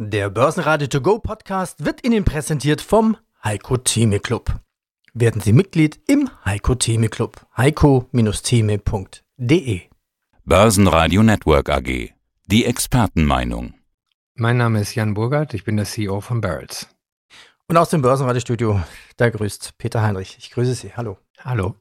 Der Börsenradio To Go Podcast wird Ihnen präsentiert vom Heiko Theme Club. Werden Sie Mitglied im Heiko Theme Club. heiko-theme.de Börsenradio Network AG. Die Expertenmeinung. Mein Name ist Jan Burgert, ich bin der CEO von Barrels. Und aus dem Börsenradiostudio, da grüßt Peter Heinrich. Ich grüße Sie. Hallo. Hallo.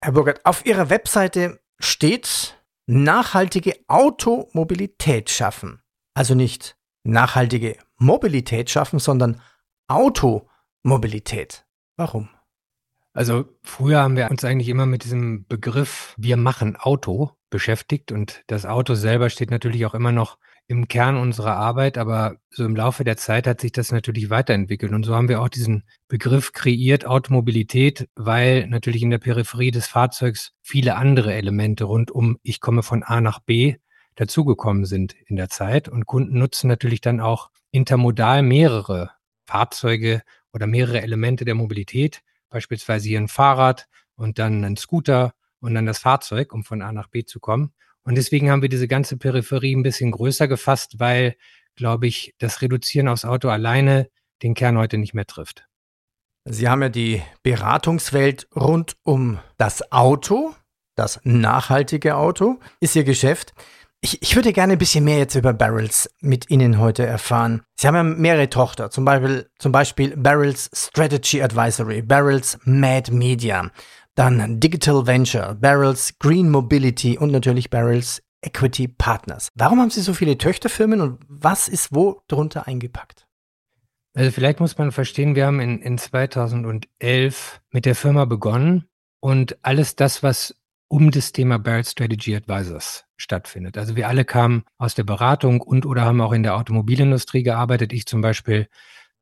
Herr Burgert, auf Ihrer Webseite steht nachhaltige Automobilität schaffen. Also nicht nachhaltige Mobilität schaffen, sondern Automobilität. Warum? Also früher haben wir uns eigentlich immer mit diesem Begriff wir machen Auto beschäftigt und das Auto selber steht natürlich auch immer noch im Kern unserer Arbeit, aber so im Laufe der Zeit hat sich das natürlich weiterentwickelt und so haben wir auch diesen Begriff kreiert Automobilität, weil natürlich in der Peripherie des Fahrzeugs viele andere Elemente rund um ich komme von A nach B dazugekommen sind in der Zeit. Und Kunden nutzen natürlich dann auch intermodal mehrere Fahrzeuge oder mehrere Elemente der Mobilität, beispielsweise hier ein Fahrrad und dann ein Scooter und dann das Fahrzeug, um von A nach B zu kommen. Und deswegen haben wir diese ganze Peripherie ein bisschen größer gefasst, weil, glaube ich, das Reduzieren aufs Auto alleine den Kern heute nicht mehr trifft. Sie haben ja die Beratungswelt rund um das Auto, das nachhaltige Auto, ist Ihr Geschäft. Ich, ich würde gerne ein bisschen mehr jetzt über Barrels mit Ihnen heute erfahren. Sie haben ja mehrere Tochter, zum Beispiel, zum Beispiel Barrels Strategy Advisory, Barrels Mad Media, dann Digital Venture, Barrels Green Mobility und natürlich Barrels Equity Partners. Warum haben Sie so viele Töchterfirmen und was ist wo drunter eingepackt? Also vielleicht muss man verstehen, wir haben in, in 2011 mit der Firma begonnen und alles das, was um das Thema Barrett Strategy Advisors stattfindet. Also wir alle kamen aus der Beratung und oder haben auch in der Automobilindustrie gearbeitet. Ich zum Beispiel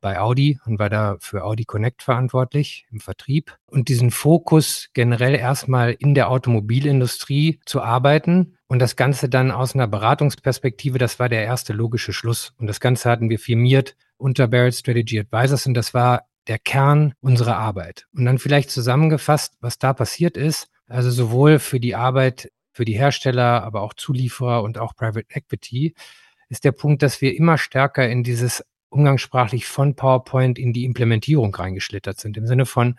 bei Audi und war da für Audi Connect verantwortlich im Vertrieb. Und diesen Fokus generell erstmal in der Automobilindustrie zu arbeiten und das Ganze dann aus einer Beratungsperspektive, das war der erste logische Schluss. Und das Ganze hatten wir firmiert unter Barrett Strategy Advisors und das war der Kern unserer Arbeit. Und dann vielleicht zusammengefasst, was da passiert ist, also sowohl für die Arbeit, für die Hersteller, aber auch Zulieferer und auch Private Equity, ist der Punkt, dass wir immer stärker in dieses umgangssprachlich von PowerPoint in die Implementierung reingeschlittert sind. Im Sinne von,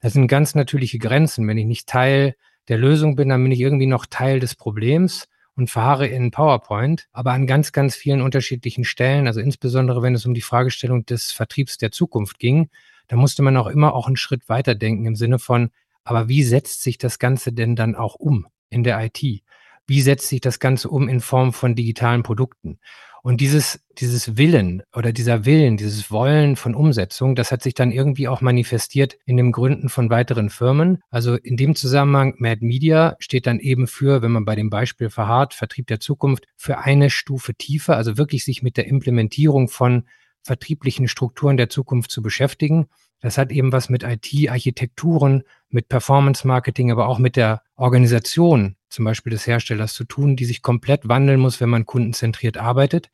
das sind ganz natürliche Grenzen. Wenn ich nicht Teil der Lösung bin, dann bin ich irgendwie noch Teil des Problems und fahre in PowerPoint, aber an ganz, ganz vielen unterschiedlichen Stellen, also insbesondere wenn es um die Fragestellung des Vertriebs der Zukunft ging, da musste man auch immer auch einen Schritt weiter denken im Sinne von, aber wie setzt sich das Ganze denn dann auch um in der IT? Wie setzt sich das Ganze um in Form von digitalen Produkten? Und dieses, dieses Willen oder dieser Willen, dieses Wollen von Umsetzung, das hat sich dann irgendwie auch manifestiert in dem Gründen von weiteren Firmen. Also in dem Zusammenhang, Mad Media steht dann eben für, wenn man bei dem Beispiel verharrt, Vertrieb der Zukunft, für eine Stufe tiefer, also wirklich sich mit der Implementierung von vertrieblichen Strukturen der Zukunft zu beschäftigen. Das hat eben was mit IT-Architekturen, mit Performance-Marketing, aber auch mit der Organisation zum Beispiel des Herstellers zu tun, die sich komplett wandeln muss, wenn man kundenzentriert arbeitet.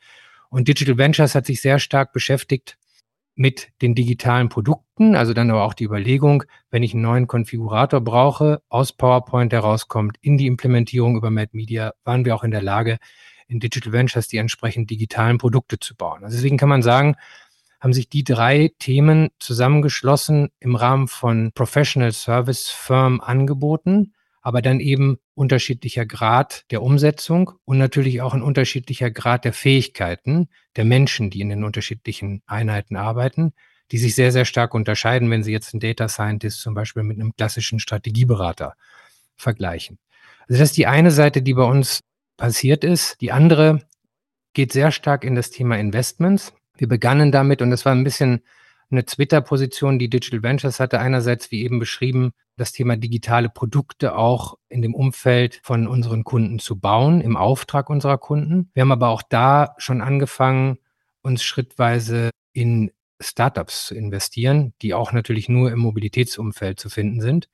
Und Digital Ventures hat sich sehr stark beschäftigt mit den digitalen Produkten, also dann aber auch die Überlegung, wenn ich einen neuen Konfigurator brauche, aus PowerPoint herauskommt, in die Implementierung über Mad Media, waren wir auch in der Lage, in Digital Ventures die entsprechend digitalen Produkte zu bauen. Also deswegen kann man sagen, haben sich die drei Themen zusammengeschlossen im Rahmen von Professional Service Firm angeboten, aber dann eben unterschiedlicher Grad der Umsetzung und natürlich auch ein unterschiedlicher Grad der Fähigkeiten der Menschen, die in den unterschiedlichen Einheiten arbeiten, die sich sehr, sehr stark unterscheiden, wenn Sie jetzt einen Data Scientist zum Beispiel mit einem klassischen Strategieberater vergleichen. Also das ist die eine Seite, die bei uns passiert ist. Die andere geht sehr stark in das Thema Investments. Wir begannen damit und das war ein bisschen eine Twitter-Position, die Digital Ventures hatte. Einerseits, wie eben beschrieben, das Thema digitale Produkte auch in dem Umfeld von unseren Kunden zu bauen, im Auftrag unserer Kunden. Wir haben aber auch da schon angefangen, uns schrittweise in Startups zu investieren, die auch natürlich nur im Mobilitätsumfeld zu finden sind.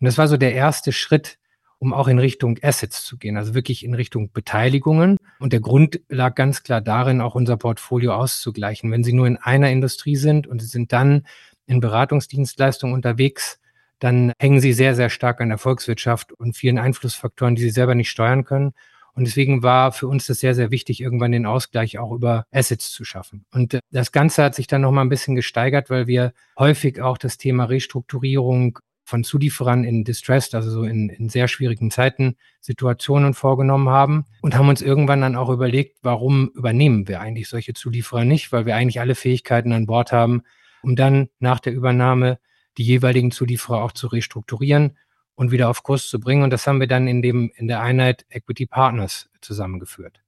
Und das war so der erste Schritt, um auch in Richtung Assets zu gehen, also wirklich in Richtung Beteiligungen. Und der Grund lag ganz klar darin, auch unser Portfolio auszugleichen. Wenn Sie nur in einer Industrie sind und Sie sind dann in Beratungsdienstleistungen unterwegs, dann hängen Sie sehr, sehr stark an der Volkswirtschaft und vielen Einflussfaktoren, die Sie selber nicht steuern können. Und deswegen war für uns das sehr, sehr wichtig, irgendwann den Ausgleich auch über Assets zu schaffen. Und äh, das Ganze hat sich dann nochmal ein bisschen gesteigert, weil wir häufig auch das Thema Restrukturierung von Zulieferern in Distressed, also so in, in sehr schwierigen Zeiten, Situationen vorgenommen haben und haben uns irgendwann dann auch überlegt, warum übernehmen wir eigentlich solche Zulieferer nicht, weil wir eigentlich alle Fähigkeiten an Bord haben, um dann nach der Übernahme die jeweiligen Zulieferer auch zu restrukturieren und wieder auf Kurs zu bringen. Und das haben wir dann in dem, in der Einheit Equity Partners zusammengeführt.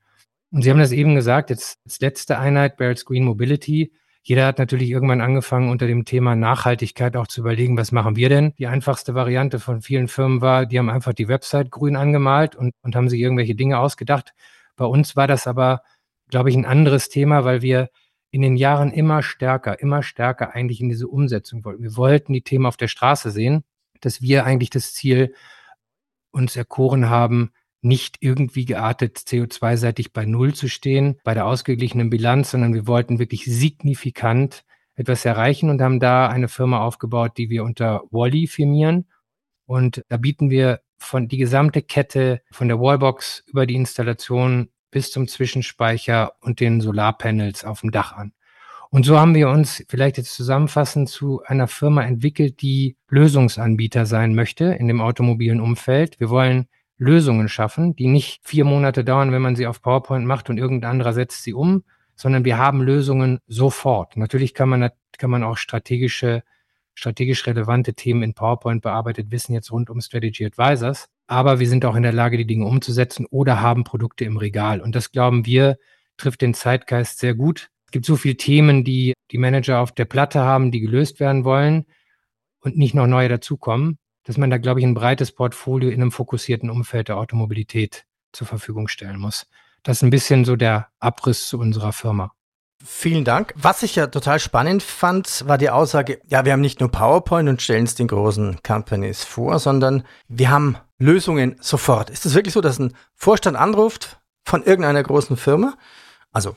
Und Sie haben das eben gesagt, jetzt als letzte Einheit, Barrett's Green Mobility. Jeder hat natürlich irgendwann angefangen, unter dem Thema Nachhaltigkeit auch zu überlegen, was machen wir denn? Die einfachste Variante von vielen Firmen war, die haben einfach die Website grün angemalt und, und haben sich irgendwelche Dinge ausgedacht. Bei uns war das aber, glaube ich, ein anderes Thema, weil wir in den Jahren immer stärker, immer stärker eigentlich in diese Umsetzung wollten. Wir wollten die Themen auf der Straße sehen dass wir eigentlich das Ziel uns erkoren haben, nicht irgendwie geartet CO2-seitig bei Null zu stehen, bei der ausgeglichenen Bilanz, sondern wir wollten wirklich signifikant etwas erreichen und haben da eine Firma aufgebaut, die wir unter Wally firmieren. Und da bieten wir von die gesamte Kette von der Wallbox über die Installation bis zum Zwischenspeicher und den Solarpanels auf dem Dach an. Und so haben wir uns vielleicht jetzt zusammenfassend zu einer Firma entwickelt, die Lösungsanbieter sein möchte in dem automobilen Umfeld. Wir wollen Lösungen schaffen, die nicht vier Monate dauern, wenn man sie auf PowerPoint macht und irgendein anderer setzt sie um, sondern wir haben Lösungen sofort. Natürlich kann man, kann man auch strategische, strategisch relevante Themen in PowerPoint bearbeitet wissen, jetzt rund um Strategy Advisors. Aber wir sind auch in der Lage, die Dinge umzusetzen oder haben Produkte im Regal. Und das glauben wir, trifft den Zeitgeist sehr gut gibt so viele Themen, die die Manager auf der Platte haben, die gelöst werden wollen und nicht noch neue dazukommen, dass man da, glaube ich, ein breites Portfolio in einem fokussierten Umfeld der Automobilität zur Verfügung stellen muss. Das ist ein bisschen so der Abriss zu unserer Firma. Vielen Dank. Was ich ja total spannend fand, war die Aussage, ja, wir haben nicht nur PowerPoint und stellen es den großen Companies vor, sondern wir haben Lösungen sofort. Ist es wirklich so, dass ein Vorstand anruft von irgendeiner großen Firma? Also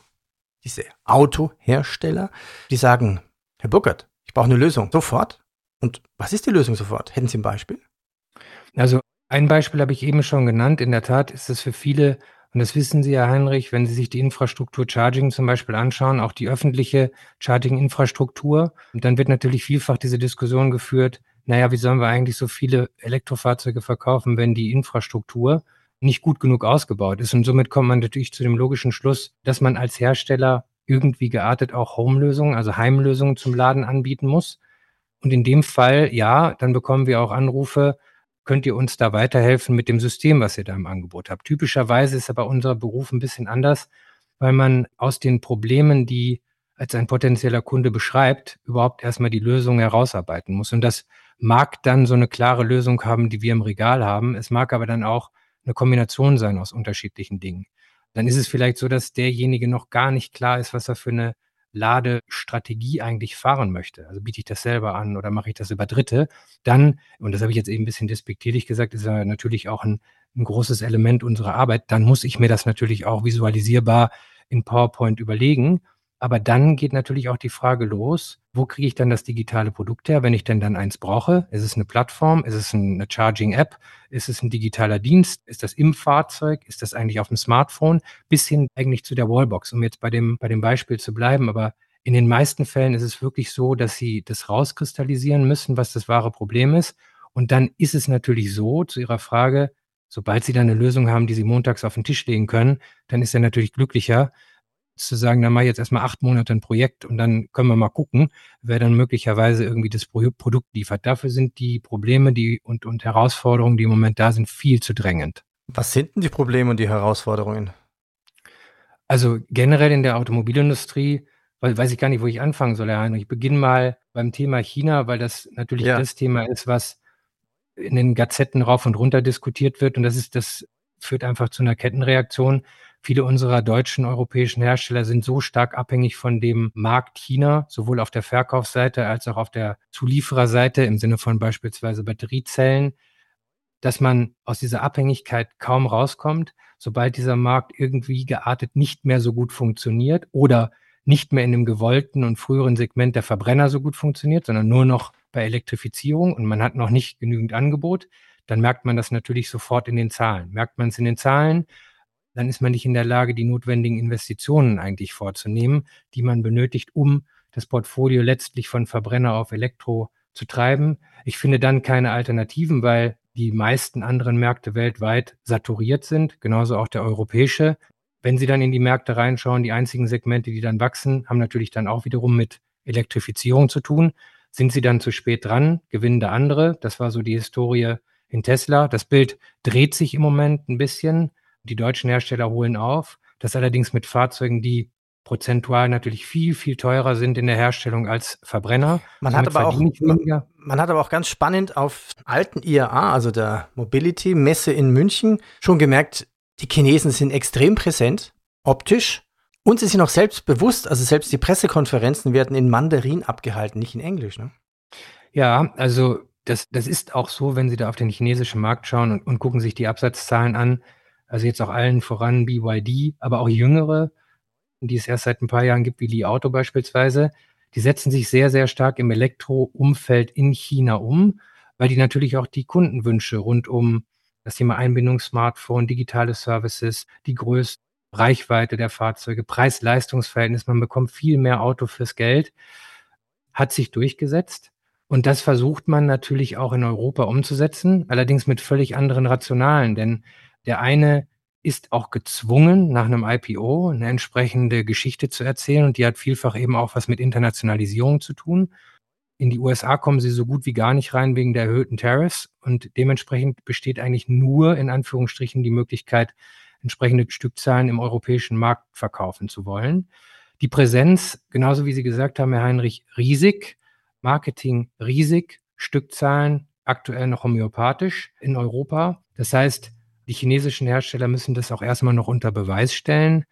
diese Autohersteller, die sagen, Herr Burkert, ich brauche eine Lösung sofort. Und was ist die Lösung sofort? Hätten Sie ein Beispiel? Also ein Beispiel habe ich eben schon genannt. In der Tat ist es für viele, und das wissen Sie, Herr Heinrich, wenn Sie sich die Infrastruktur Charging zum Beispiel anschauen, auch die öffentliche Charging-Infrastruktur, dann wird natürlich vielfach diese Diskussion geführt, naja, wie sollen wir eigentlich so viele Elektrofahrzeuge verkaufen, wenn die Infrastruktur nicht gut genug ausgebaut ist. Und somit kommt man natürlich zu dem logischen Schluss, dass man als Hersteller irgendwie geartet auch Home-Lösungen, also Heimlösungen zum Laden anbieten muss. Und in dem Fall, ja, dann bekommen wir auch Anrufe, könnt ihr uns da weiterhelfen mit dem System, was ihr da im Angebot habt. Typischerweise ist aber unser Beruf ein bisschen anders, weil man aus den Problemen, die als ein potenzieller Kunde beschreibt, überhaupt erstmal die Lösung herausarbeiten muss. Und das mag dann so eine klare Lösung haben, die wir im Regal haben. Es mag aber dann auch eine Kombination sein aus unterschiedlichen Dingen. Dann ist es vielleicht so, dass derjenige noch gar nicht klar ist, was er für eine Ladestrategie eigentlich fahren möchte. Also biete ich das selber an oder mache ich das über Dritte? Dann, und das habe ich jetzt eben ein bisschen despektierlich gesagt, ist ja natürlich auch ein, ein großes Element unserer Arbeit, dann muss ich mir das natürlich auch visualisierbar in PowerPoint überlegen aber dann geht natürlich auch die Frage los, wo kriege ich dann das digitale Produkt her, wenn ich denn dann eins brauche? Ist es eine Plattform? Ist es eine Charging-App? Ist es ein digitaler Dienst? Ist das im Fahrzeug? Ist das eigentlich auf dem Smartphone? Bis hin eigentlich zu der Wallbox, um jetzt bei dem, bei dem Beispiel zu bleiben. Aber in den meisten Fällen ist es wirklich so, dass sie das rauskristallisieren müssen, was das wahre Problem ist. Und dann ist es natürlich so, zu Ihrer Frage, sobald Sie dann eine Lösung haben, die Sie montags auf den Tisch legen können, dann ist er natürlich glücklicher, zu sagen, dann mache ich jetzt erstmal acht Monate ein Projekt und dann können wir mal gucken, wer dann möglicherweise irgendwie das Produkt liefert. Dafür sind die Probleme die und, und Herausforderungen, die im Moment da sind, viel zu drängend. Was sind denn die Probleme und die Herausforderungen? Also generell in der Automobilindustrie, weil weiß ich gar nicht, wo ich anfangen soll, Herr Heinrich. Ich beginne mal beim Thema China, weil das natürlich ja. das Thema ist, was in den Gazetten rauf und runter diskutiert wird. Und das ist, das führt einfach zu einer Kettenreaktion. Viele unserer deutschen, europäischen Hersteller sind so stark abhängig von dem Markt China, sowohl auf der Verkaufsseite als auch auf der Zuliefererseite im Sinne von beispielsweise Batteriezellen, dass man aus dieser Abhängigkeit kaum rauskommt, sobald dieser Markt irgendwie geartet nicht mehr so gut funktioniert oder nicht mehr in dem gewollten und früheren Segment der Verbrenner so gut funktioniert, sondern nur noch bei Elektrifizierung und man hat noch nicht genügend Angebot, dann merkt man das natürlich sofort in den Zahlen. Merkt man es in den Zahlen, dann ist man nicht in der Lage, die notwendigen Investitionen eigentlich vorzunehmen, die man benötigt, um das Portfolio letztlich von Verbrenner auf Elektro zu treiben. Ich finde dann keine Alternativen, weil die meisten anderen Märkte weltweit saturiert sind, genauso auch der europäische. Wenn Sie dann in die Märkte reinschauen, die einzigen Segmente, die dann wachsen, haben natürlich dann auch wiederum mit Elektrifizierung zu tun. Sind sie dann zu spät dran, gewinnen da andere. Das war so die Historie in Tesla. Das Bild dreht sich im Moment ein bisschen. Die deutschen Hersteller holen auf. Das allerdings mit Fahrzeugen, die prozentual natürlich viel, viel teurer sind in der Herstellung als Verbrenner. Man hat, aber auch, man, man, hat aber auch ganz spannend auf alten IAA, also der Mobility Messe in München, schon gemerkt, die Chinesen sind extrem präsent, optisch. Und sie sind auch selbstbewusst, also selbst die Pressekonferenzen werden in Mandarin abgehalten, nicht in Englisch. Ne? Ja, also das, das ist auch so, wenn Sie da auf den chinesischen Markt schauen und, und gucken sich die Absatzzahlen an. Also jetzt auch allen voran BYD, aber auch jüngere, die es erst seit ein paar Jahren gibt, wie Li Auto beispielsweise. Die setzen sich sehr, sehr stark im Elektroumfeld in China um, weil die natürlich auch die Kundenwünsche rund um das Thema Einbindungssmartphone, digitale Services, die Größe, Reichweite der Fahrzeuge, Preis-Leistungs-Verhältnis, man bekommt viel mehr Auto fürs Geld, hat sich durchgesetzt. Und das versucht man natürlich auch in Europa umzusetzen, allerdings mit völlig anderen Rationalen, denn der eine ist auch gezwungen, nach einem IPO eine entsprechende Geschichte zu erzählen und die hat vielfach eben auch was mit Internationalisierung zu tun. In die USA kommen sie so gut wie gar nicht rein wegen der erhöhten Tariffs und dementsprechend besteht eigentlich nur in Anführungsstrichen die Möglichkeit, entsprechende Stückzahlen im europäischen Markt verkaufen zu wollen. Die Präsenz, genauso wie Sie gesagt haben, Herr Heinrich, riesig. Marketing riesig, Stückzahlen aktuell noch homöopathisch in Europa. Das heißt, die chinesischen Hersteller müssen das auch erstmal noch unter Beweis stellen.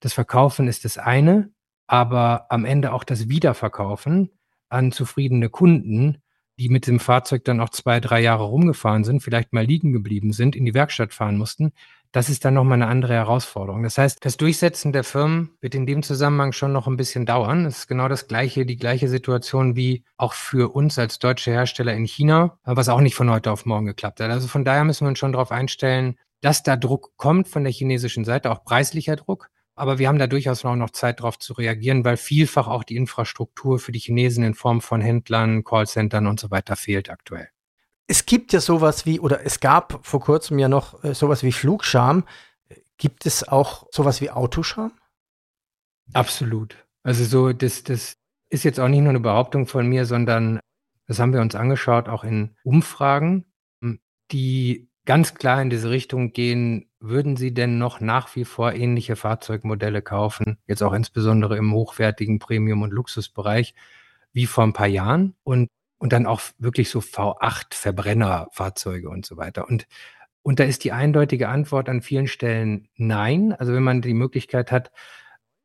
Das Verkaufen ist das eine, aber am Ende auch das Wiederverkaufen an zufriedene Kunden, die mit dem Fahrzeug dann auch zwei, drei Jahre rumgefahren sind, vielleicht mal liegen geblieben sind, in die Werkstatt fahren mussten, das ist dann nochmal eine andere Herausforderung. Das heißt, das Durchsetzen der Firmen wird in dem Zusammenhang schon noch ein bisschen dauern. Das ist genau das gleiche, die gleiche Situation wie auch für uns als deutsche Hersteller in China, was auch nicht von heute auf morgen geklappt hat. Also von daher müssen wir uns schon darauf einstellen, dass da Druck kommt von der chinesischen Seite, auch preislicher Druck. Aber wir haben da durchaus auch noch Zeit darauf zu reagieren, weil vielfach auch die Infrastruktur für die Chinesen in Form von Händlern, Callcentern und so weiter fehlt aktuell es gibt ja sowas wie, oder es gab vor kurzem ja noch äh, sowas wie Flugscham. Gibt es auch sowas wie Autoscham? Absolut. Also so, das, das ist jetzt auch nicht nur eine Behauptung von mir, sondern das haben wir uns angeschaut, auch in Umfragen, die ganz klar in diese Richtung gehen, würden Sie denn noch nach wie vor ähnliche Fahrzeugmodelle kaufen, jetzt auch insbesondere im hochwertigen Premium- und Luxusbereich, wie vor ein paar Jahren? Und und dann auch wirklich so V8 Verbrennerfahrzeuge und so weiter. Und, und da ist die eindeutige Antwort an vielen Stellen nein. Also wenn man die Möglichkeit hat,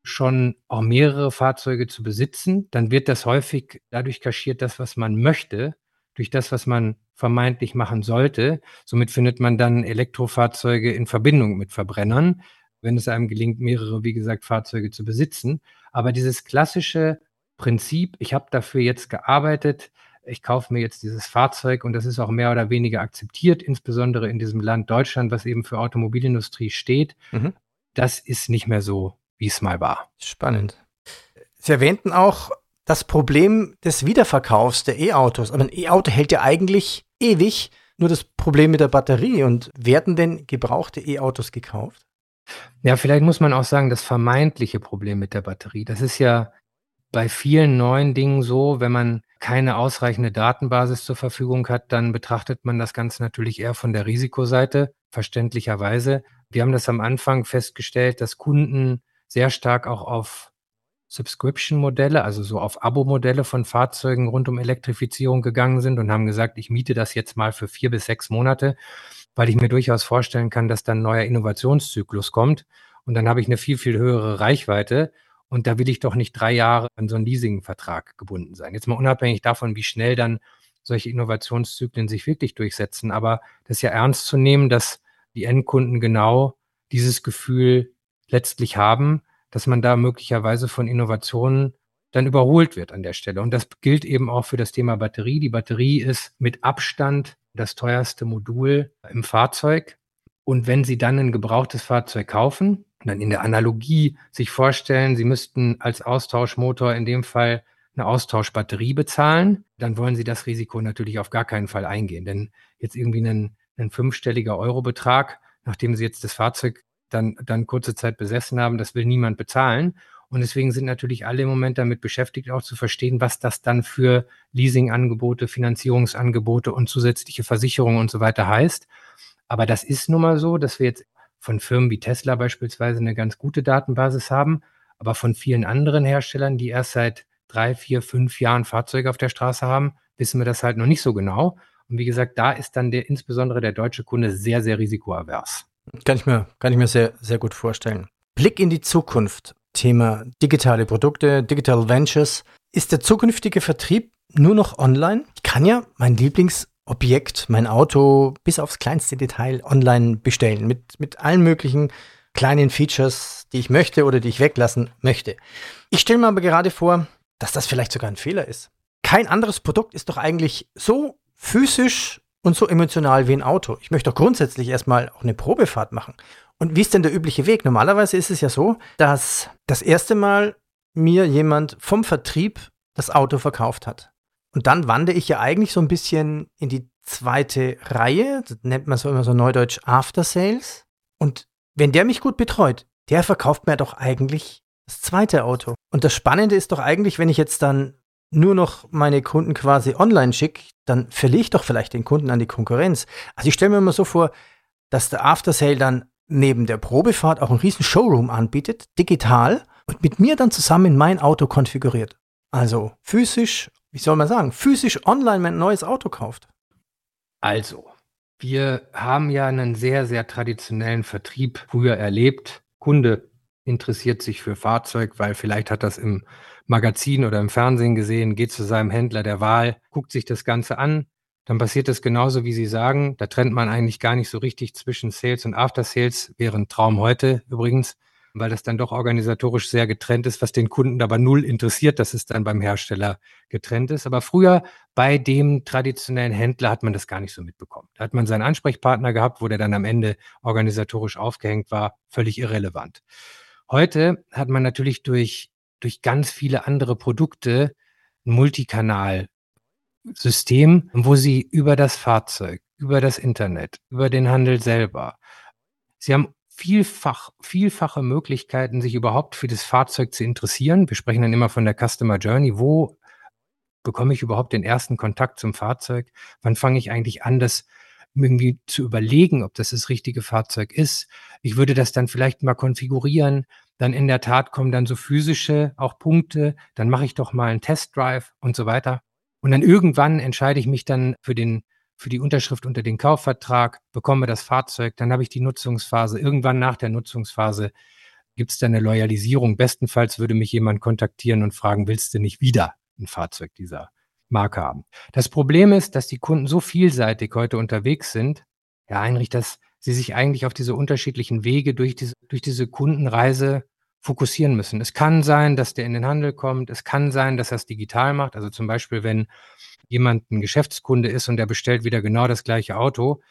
schon auch mehrere Fahrzeuge zu besitzen, dann wird das häufig dadurch kaschiert, das, was man möchte, durch das, was man vermeintlich machen sollte. Somit findet man dann Elektrofahrzeuge in Verbindung mit Verbrennern, wenn es einem gelingt, mehrere, wie gesagt, Fahrzeuge zu besitzen. Aber dieses klassische Prinzip, ich habe dafür jetzt gearbeitet, ich kaufe mir jetzt dieses Fahrzeug und das ist auch mehr oder weniger akzeptiert, insbesondere in diesem Land Deutschland, was eben für Automobilindustrie steht. Mhm. Das ist nicht mehr so, wie es mal war. Spannend. Sie erwähnten auch das Problem des Wiederverkaufs der E-Autos. Aber ein E-Auto hält ja eigentlich ewig. Nur das Problem mit der Batterie. Und werden denn gebrauchte E-Autos gekauft? Ja, vielleicht muss man auch sagen, das vermeintliche Problem mit der Batterie. Das ist ja bei vielen neuen Dingen so, wenn man keine ausreichende Datenbasis zur Verfügung hat, dann betrachtet man das Ganze natürlich eher von der Risikoseite, verständlicherweise. Wir haben das am Anfang festgestellt, dass Kunden sehr stark auch auf Subscription-Modelle, also so auf Abo-Modelle von Fahrzeugen rund um Elektrifizierung gegangen sind und haben gesagt, ich miete das jetzt mal für vier bis sechs Monate, weil ich mir durchaus vorstellen kann, dass dann ein neuer Innovationszyklus kommt und dann habe ich eine viel, viel höhere Reichweite und da will ich doch nicht drei Jahre an so einen Leasingvertrag gebunden sein. Jetzt mal unabhängig davon, wie schnell dann solche Innovationszyklen sich wirklich durchsetzen. Aber das ist ja ernst zu nehmen, dass die Endkunden genau dieses Gefühl letztlich haben, dass man da möglicherweise von Innovationen dann überholt wird an der Stelle. Und das gilt eben auch für das Thema Batterie. Die Batterie ist mit Abstand das teuerste Modul im Fahrzeug. Und wenn Sie dann ein gebrauchtes Fahrzeug kaufen, dann in der Analogie sich vorstellen, Sie müssten als Austauschmotor in dem Fall eine Austauschbatterie bezahlen, dann wollen Sie das Risiko natürlich auf gar keinen Fall eingehen. Denn jetzt irgendwie ein, ein fünfstelliger Eurobetrag, nachdem Sie jetzt das Fahrzeug dann, dann kurze Zeit besessen haben, das will niemand bezahlen. Und deswegen sind natürlich alle im Moment damit beschäftigt, auch zu verstehen, was das dann für Leasingangebote, Finanzierungsangebote und zusätzliche Versicherungen und so weiter heißt. Aber das ist nun mal so, dass wir jetzt von Firmen wie Tesla beispielsweise eine ganz gute Datenbasis haben, aber von vielen anderen Herstellern, die erst seit drei, vier, fünf Jahren Fahrzeuge auf der Straße haben, wissen wir das halt noch nicht so genau. Und wie gesagt, da ist dann der, insbesondere der deutsche Kunde sehr, sehr risikoavers. Kann ich mir, kann ich mir sehr, sehr gut vorstellen. Blick in die Zukunft. Thema digitale Produkte, Digital Ventures. Ist der zukünftige Vertrieb nur noch online? Ich kann ja mein Lieblingsobjekt, mein Auto bis aufs kleinste Detail online bestellen. Mit, mit allen möglichen kleinen Features, die ich möchte oder die ich weglassen möchte. Ich stelle mir aber gerade vor, dass das vielleicht sogar ein Fehler ist. Kein anderes Produkt ist doch eigentlich so physisch und so emotional wie ein Auto. Ich möchte doch grundsätzlich erstmal auch eine Probefahrt machen. Und wie ist denn der übliche Weg? Normalerweise ist es ja so, dass das erste Mal mir jemand vom Vertrieb das Auto verkauft hat. Und dann wandere ich ja eigentlich so ein bisschen in die zweite Reihe, das nennt man so immer so neudeutsch After Sales. Und wenn der mich gut betreut, der verkauft mir doch eigentlich das zweite Auto. Und das Spannende ist doch eigentlich, wenn ich jetzt dann nur noch meine Kunden quasi online schicke, dann verliere ich doch vielleicht den Kunden an die Konkurrenz. Also ich stelle mir immer so vor, dass der Aftersale dann neben der Probefahrt auch einen riesen Showroom anbietet, digital, und mit mir dann zusammen mein Auto konfiguriert. Also physisch, wie soll man sagen, physisch online mein neues Auto kauft. Also, wir haben ja einen sehr, sehr traditionellen Vertrieb früher erlebt. Kunde interessiert sich für Fahrzeug, weil vielleicht hat das im Magazin oder im Fernsehen gesehen, geht zu seinem Händler der Wahl, guckt sich das Ganze an, dann passiert es genauso, wie Sie sagen. Da trennt man eigentlich gar nicht so richtig zwischen Sales und After Sales. Ein Traum heute übrigens, weil das dann doch organisatorisch sehr getrennt ist, was den Kunden aber null interessiert, dass es dann beim Hersteller getrennt ist. Aber früher bei dem traditionellen Händler hat man das gar nicht so mitbekommen. Da hat man seinen Ansprechpartner gehabt, wo der dann am Ende organisatorisch aufgehängt war, völlig irrelevant. Heute hat man natürlich durch, durch ganz viele andere Produkte ein Multikanal-System, wo Sie über das Fahrzeug, über das Internet, über den Handel selber, Sie haben vielfach, vielfache Möglichkeiten, sich überhaupt für das Fahrzeug zu interessieren. Wir sprechen dann immer von der Customer Journey. Wo bekomme ich überhaupt den ersten Kontakt zum Fahrzeug? Wann fange ich eigentlich an, das irgendwie zu überlegen, ob das das richtige Fahrzeug ist. Ich würde das dann vielleicht mal konfigurieren. Dann in der Tat kommen dann so physische auch Punkte. Dann mache ich doch mal einen Testdrive und so weiter. Und dann irgendwann entscheide ich mich dann für den für die Unterschrift unter den Kaufvertrag, bekomme das Fahrzeug, dann habe ich die Nutzungsphase. Irgendwann nach der Nutzungsphase gibt es dann eine Loyalisierung. Bestenfalls würde mich jemand kontaktieren und fragen, willst du nicht wieder ein Fahrzeug dieser Marke haben. Das Problem ist, dass die Kunden so vielseitig heute unterwegs sind, Herr Heinrich, dass sie sich eigentlich auf diese unterschiedlichen Wege durch diese, durch diese Kundenreise fokussieren müssen. Es kann sein, dass der in den Handel kommt. Es kann sein, dass er es digital macht. Also zum Beispiel, wenn jemand ein Geschäftskunde ist und der bestellt wieder genau das gleiche Auto,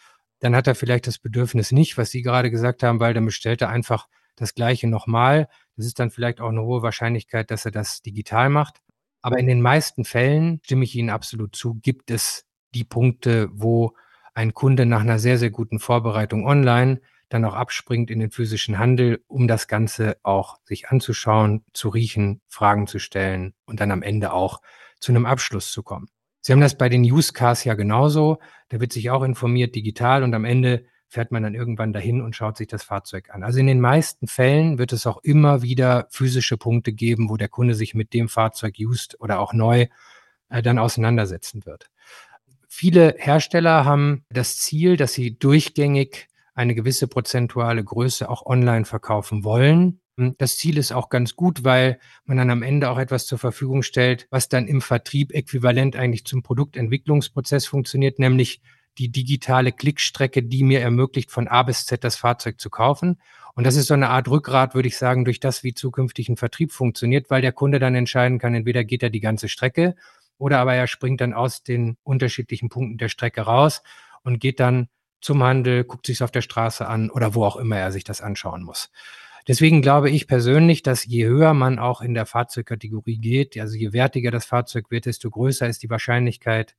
dann hat er vielleicht das Bedürfnis nicht, was Sie gerade gesagt haben, weil dann bestellt er einfach das gleiche nochmal. Das ist dann vielleicht auch eine hohe Wahrscheinlichkeit, dass er das digital macht. Aber in den meisten Fällen, stimme ich Ihnen absolut zu, gibt es die Punkte, wo ein Kunde nach einer sehr, sehr guten Vorbereitung online dann auch abspringt in den physischen Handel, um das Ganze auch sich anzuschauen, zu riechen, Fragen zu stellen und dann am Ende auch zu einem Abschluss zu kommen. Sie haben das bei den Use Cars ja genauso. Da wird sich auch informiert digital und am Ende fährt man dann irgendwann dahin und schaut sich das Fahrzeug an. Also in den meisten Fällen wird es auch immer wieder physische Punkte geben, wo der Kunde sich mit dem Fahrzeug used oder auch neu äh, dann auseinandersetzen wird. Viele Hersteller haben das Ziel, dass sie durchgängig eine gewisse prozentuale Größe auch online verkaufen wollen. Das Ziel ist auch ganz gut, weil man dann am Ende auch etwas zur Verfügung stellt, was dann im Vertrieb äquivalent eigentlich zum Produktentwicklungsprozess funktioniert, nämlich die digitale Klickstrecke, die mir ermöglicht, von A bis Z das Fahrzeug zu kaufen. Und das ist so eine Art Rückgrat, würde ich sagen, durch das, wie zukünftig ein Vertrieb funktioniert, weil der Kunde dann entscheiden kann, entweder geht er die ganze Strecke oder aber er springt dann aus den unterschiedlichen Punkten der Strecke raus und geht dann zum Handel, guckt sich es auf der Straße an oder wo auch immer er sich das anschauen muss. Deswegen glaube ich persönlich, dass je höher man auch in der Fahrzeugkategorie geht, also je wertiger das Fahrzeug wird, desto größer ist die Wahrscheinlichkeit,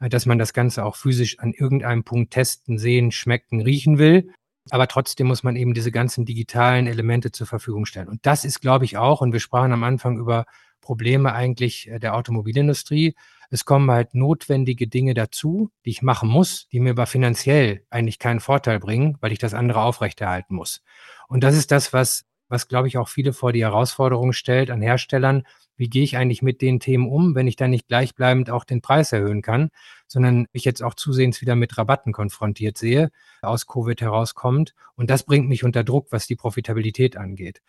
äh, dass man das Ganze auch physisch an irgendeinem Punkt testen, sehen, schmecken, riechen will. Aber trotzdem muss man eben diese ganzen digitalen Elemente zur Verfügung stellen. Und das ist, glaube ich, auch, und wir sprachen am Anfang über Probleme eigentlich äh, der Automobilindustrie. Es kommen halt notwendige Dinge dazu, die ich machen muss, die mir aber finanziell eigentlich keinen Vorteil bringen, weil ich das andere aufrechterhalten muss. Und das ist das, was, was glaube ich auch viele vor die Herausforderung stellt an Herstellern. Wie gehe ich eigentlich mit den Themen um, wenn ich dann nicht gleichbleibend auch den Preis erhöhen kann, sondern ich jetzt auch zusehends wieder mit Rabatten konfrontiert sehe, aus Covid herauskommt. Und das bringt mich unter Druck, was die Profitabilität angeht.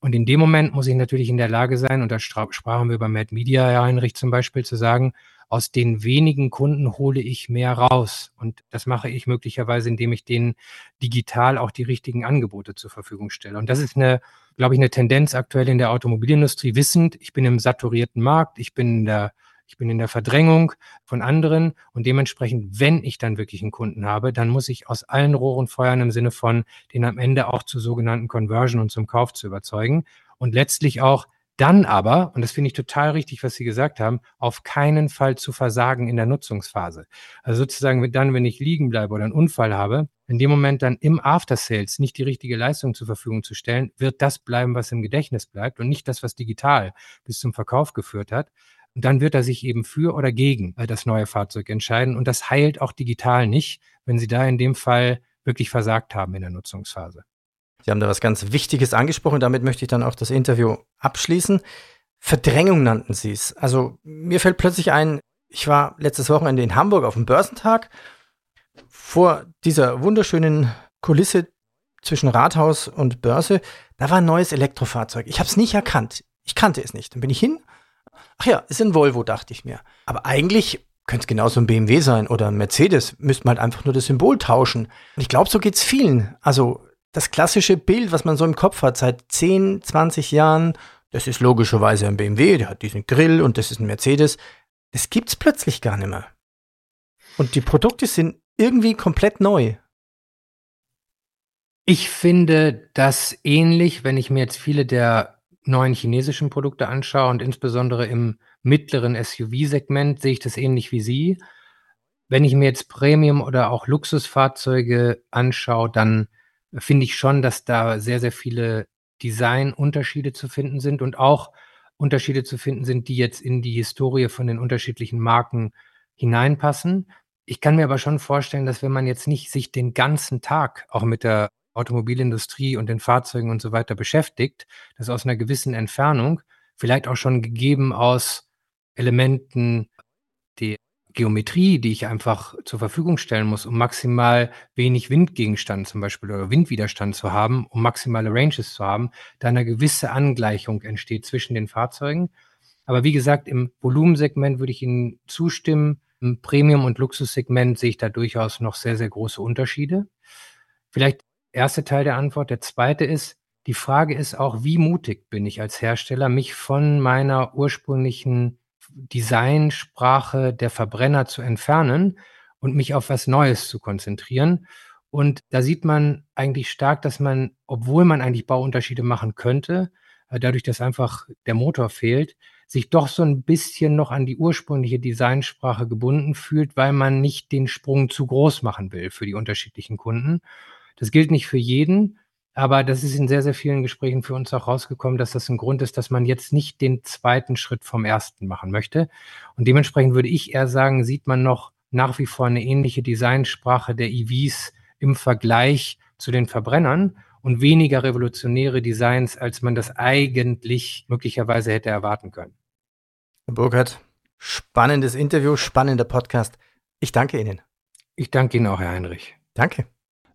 Und in dem Moment muss ich natürlich in der Lage sein, und da sprachen wir über Mad Media, Heinrich zum Beispiel, zu sagen, aus den wenigen Kunden hole ich mehr raus. Und das mache ich möglicherweise, indem ich denen digital auch die richtigen Angebote zur Verfügung stelle. Und das ist eine, glaube ich, eine Tendenz aktuell in der Automobilindustrie, wissend, ich bin im saturierten Markt, ich bin in der ich bin in der Verdrängung von anderen und dementsprechend, wenn ich dann wirklich einen Kunden habe, dann muss ich aus allen Rohren feuern im Sinne von, den am Ende auch zur sogenannten Conversion und zum Kauf zu überzeugen und letztlich auch dann aber, und das finde ich total richtig, was Sie gesagt haben, auf keinen Fall zu versagen in der Nutzungsphase. Also sozusagen dann, wenn ich liegen bleibe oder einen Unfall habe, in dem Moment dann im After Sales nicht die richtige Leistung zur Verfügung zu stellen, wird das bleiben, was im Gedächtnis bleibt und nicht das, was digital bis zum Verkauf geführt hat. Und dann wird er sich eben für oder gegen äh, das neue Fahrzeug entscheiden. Und das heilt auch digital nicht, wenn Sie da in dem Fall wirklich versagt haben in der Nutzungsphase. Sie haben da was ganz Wichtiges angesprochen. Damit möchte ich dann auch das Interview abschließen. Verdrängung nannten Sie es. Also mir fällt plötzlich ein, ich war letztes Wochenende in Hamburg auf dem Börsentag. Vor dieser wunderschönen Kulisse zwischen Rathaus und Börse, da war ein neues Elektrofahrzeug. Ich habe es nicht erkannt. Ich kannte es nicht. Dann bin ich hin Ach ja, ist ein Volvo, dachte ich mir. Aber eigentlich könnte es genauso ein BMW sein oder ein Mercedes. Müsste man halt einfach nur das Symbol tauschen. Und ich glaube, so geht's vielen. Also das klassische Bild, was man so im Kopf hat seit 10, 20 Jahren, das ist logischerweise ein BMW, der hat diesen Grill und das ist ein Mercedes. Das gibt's plötzlich gar nicht mehr. Und die Produkte sind irgendwie komplett neu. Ich finde das ähnlich, wenn ich mir jetzt viele der neuen chinesischen Produkte anschaue und insbesondere im mittleren SUV-Segment sehe ich das ähnlich wie Sie. Wenn ich mir jetzt Premium- oder auch Luxusfahrzeuge anschaue, dann finde ich schon, dass da sehr, sehr viele Designunterschiede zu finden sind und auch Unterschiede zu finden sind, die jetzt in die Historie von den unterschiedlichen Marken hineinpassen. Ich kann mir aber schon vorstellen, dass wenn man jetzt nicht sich den ganzen Tag auch mit der Automobilindustrie und den Fahrzeugen und so weiter beschäftigt, das aus einer gewissen Entfernung, vielleicht auch schon gegeben aus Elementen die Geometrie, die ich einfach zur Verfügung stellen muss, um maximal wenig Windgegenstand zum Beispiel oder Windwiderstand zu haben, um maximale Ranges zu haben, da eine gewisse Angleichung entsteht zwischen den Fahrzeugen. Aber wie gesagt, im Volumensegment würde ich Ihnen zustimmen. Im Premium- und Luxussegment sehe ich da durchaus noch sehr, sehr große Unterschiede. Vielleicht erste Teil der Antwort. Der zweite ist, die Frage ist auch, wie mutig bin ich als Hersteller, mich von meiner ursprünglichen Designsprache der Verbrenner zu entfernen und mich auf was Neues zu konzentrieren. Und da sieht man eigentlich stark, dass man, obwohl man eigentlich Bauunterschiede machen könnte, äh, dadurch, dass einfach der Motor fehlt, sich doch so ein bisschen noch an die ursprüngliche Designsprache gebunden fühlt, weil man nicht den Sprung zu groß machen will für die unterschiedlichen Kunden. Das gilt nicht für jeden, aber das ist in sehr, sehr vielen Gesprächen für uns auch rausgekommen, dass das ein Grund ist, dass man jetzt nicht den zweiten Schritt vom ersten machen möchte. Und dementsprechend würde ich eher sagen, sieht man noch nach wie vor eine ähnliche Designsprache der EVs im Vergleich zu den Verbrennern und weniger revolutionäre Designs, als man das eigentlich möglicherweise hätte erwarten können. Herr Burkhardt, spannendes Interview, spannender Podcast. Ich danke Ihnen. Ich danke Ihnen auch, Herr Heinrich. Danke.